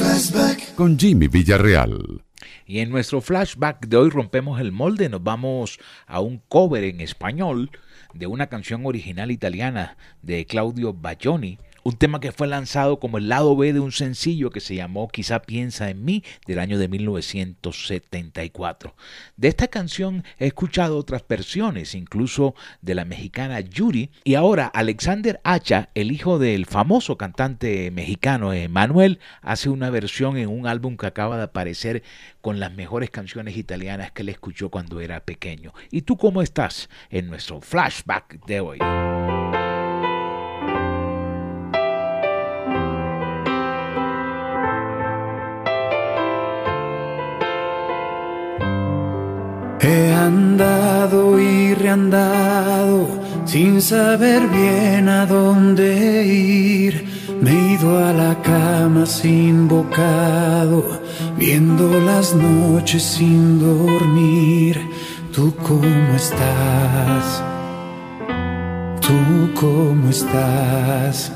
Flashback con Jimmy Villarreal. Y en nuestro flashback de hoy rompemos el molde, nos vamos a un cover en español de una canción original italiana de Claudio Baglioni un tema que fue lanzado como el lado B de un sencillo que se llamó Quizá piensa en mí del año de 1974. De esta canción he escuchado otras versiones, incluso de la mexicana Yuri, y ahora Alexander Hacha, el hijo del famoso cantante mexicano Manuel, hace una versión en un álbum que acaba de aparecer con las mejores canciones italianas que él escuchó cuando era pequeño. ¿Y tú cómo estás en nuestro flashback de hoy? Andado y reandado sin saber bien a dónde ir. Me he ido a la cama sin bocado, viendo las noches sin dormir. ¿Tú cómo estás? ¿Tú cómo estás?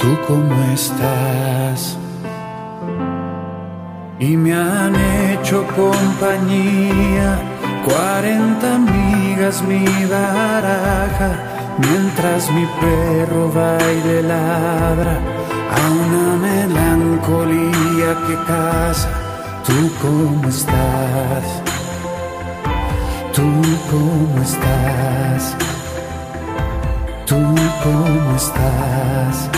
¿Tú cómo estás? Y me han hecho compañía. Cuarenta amigas mi baraja, mientras mi perro baile ladra a una melancolía que casa. ¿Tú cómo estás? ¿Tú cómo estás? ¿Tú cómo estás?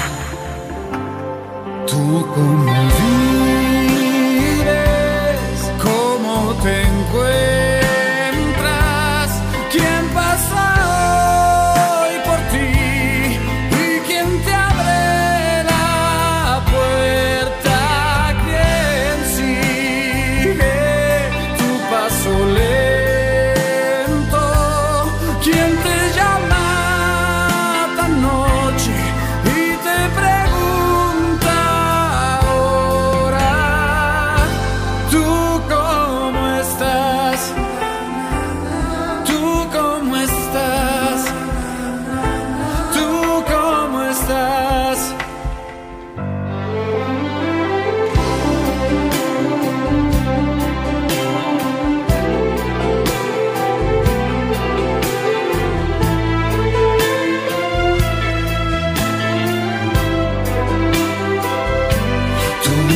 ¿Tú cómo te.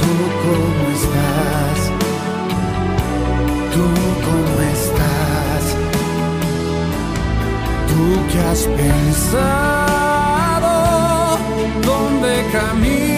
¿Tú cómo estás? ¿Tú cómo estás? ¿Tú qué has pensado? ¿Dónde caminas?